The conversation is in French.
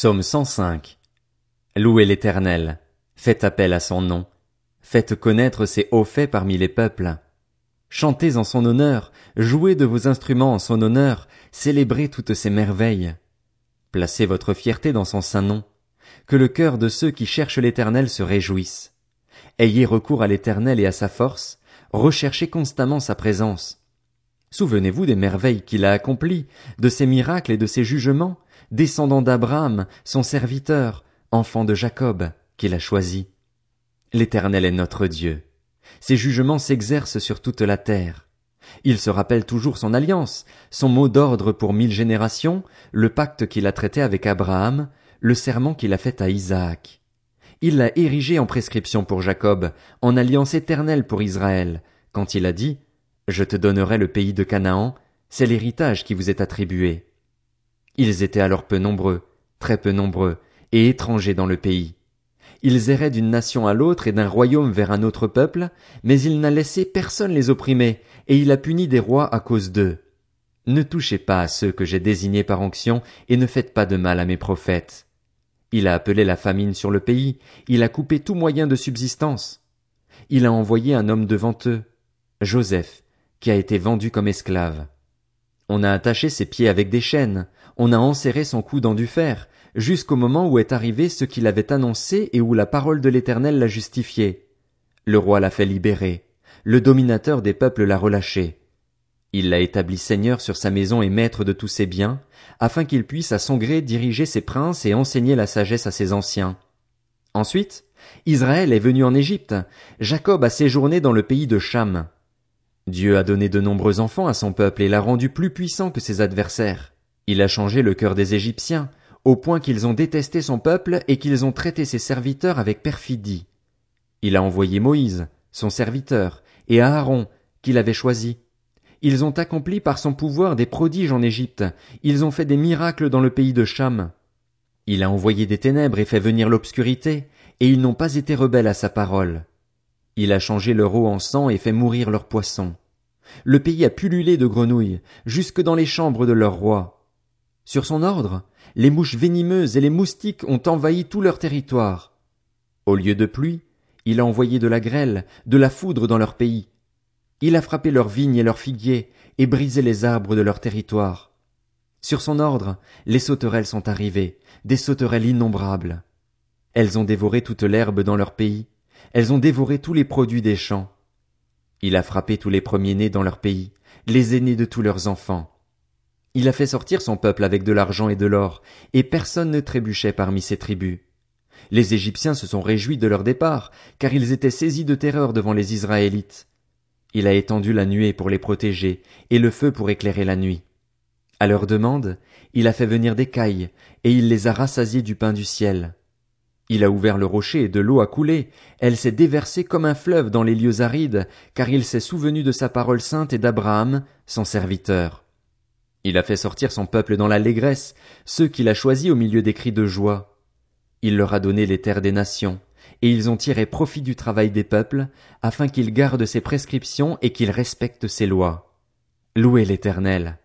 Psaume 105. Louez l'Éternel. Faites appel à son nom. Faites connaître ses hauts faits parmi les peuples. Chantez en son honneur, jouez de vos instruments en son honneur, célébrez toutes ses merveilles. Placez votre fierté dans son saint nom. Que le cœur de ceux qui cherchent l'Éternel se réjouisse. Ayez recours à l'Éternel et à sa force, recherchez constamment sa présence. Souvenez-vous des merveilles qu'il a accomplies, de ses miracles et de ses jugements, descendant d'Abraham, son serviteur, enfant de Jacob, qu'il a choisi. L'Éternel est notre Dieu. Ses jugements s'exercent sur toute la terre. Il se rappelle toujours son alliance, son mot d'ordre pour mille générations, le pacte qu'il a traité avec Abraham, le serment qu'il a fait à Isaac. Il l'a érigé en prescription pour Jacob, en alliance éternelle pour Israël, quand il a dit, Je te donnerai le pays de Canaan, c'est l'héritage qui vous est attribué. Ils étaient alors peu nombreux, très peu nombreux, et étrangers dans le pays. Ils erraient d'une nation à l'autre et d'un royaume vers un autre peuple, mais il n'a laissé personne les opprimer, et il a puni des rois à cause d'eux. Ne touchez pas à ceux que j'ai désignés par onction, et ne faites pas de mal à mes prophètes. Il a appelé la famine sur le pays, il a coupé tout moyen de subsistance. Il a envoyé un homme devant eux, Joseph, qui a été vendu comme esclave. On a attaché ses pieds avec des chaînes, on a enserré son cou dans du fer, jusqu'au moment où est arrivé ce qu'il avait annoncé et où la parole de l'Éternel l'a justifié. Le roi l'a fait libérer, le dominateur des peuples l'a relâché. Il l'a établi seigneur sur sa maison et maître de tous ses biens, afin qu'il puisse à son gré diriger ses princes et enseigner la sagesse à ses anciens. Ensuite, Israël est venu en Égypte, Jacob a séjourné dans le pays de Cham. Dieu a donné de nombreux enfants à son peuple et l'a rendu plus puissant que ses adversaires. Il a changé le cœur des Égyptiens, au point qu'ils ont détesté son peuple et qu'ils ont traité ses serviteurs avec perfidie. Il a envoyé Moïse, son serviteur, et Aaron, qu'il avait choisi. Ils ont accompli par son pouvoir des prodiges en Égypte, ils ont fait des miracles dans le pays de Cham. Il a envoyé des ténèbres et fait venir l'obscurité, et ils n'ont pas été rebelles à sa parole. Il a changé leur eau en sang et fait mourir leurs poissons. Le pays a pullulé de grenouilles, jusque dans les chambres de leur roi. Sur son ordre, les mouches venimeuses et les moustiques ont envahi tout leur territoire. Au lieu de pluie, il a envoyé de la grêle, de la foudre dans leur pays. Il a frappé leurs vignes et leurs figuiers, et brisé les arbres de leur territoire. Sur son ordre, les sauterelles sont arrivées, des sauterelles innombrables. Elles ont dévoré toute l'herbe dans leur pays, elles ont dévoré tous les produits des champs. Il a frappé tous les premiers-nés dans leur pays, les aînés de tous leurs enfants. Il a fait sortir son peuple avec de l'argent et de l'or, et personne ne trébuchait parmi ses tribus. Les Égyptiens se sont réjouis de leur départ, car ils étaient saisis de terreur devant les Israélites. Il a étendu la nuée pour les protéger, et le feu pour éclairer la nuit. À leur demande, il a fait venir des cailles, et il les a rassasiés du pain du ciel. Il a ouvert le rocher et de l'eau a coulé, elle s'est déversée comme un fleuve dans les lieux arides, car il s'est souvenu de sa parole sainte et d'Abraham, son serviteur. Il a fait sortir son peuple dans l'allégresse, ceux qu'il a choisis au milieu des cris de joie. Il leur a donné les terres des nations, et ils ont tiré profit du travail des peuples, afin qu'ils gardent ses prescriptions et qu'ils respectent ses lois. Louez l'Éternel.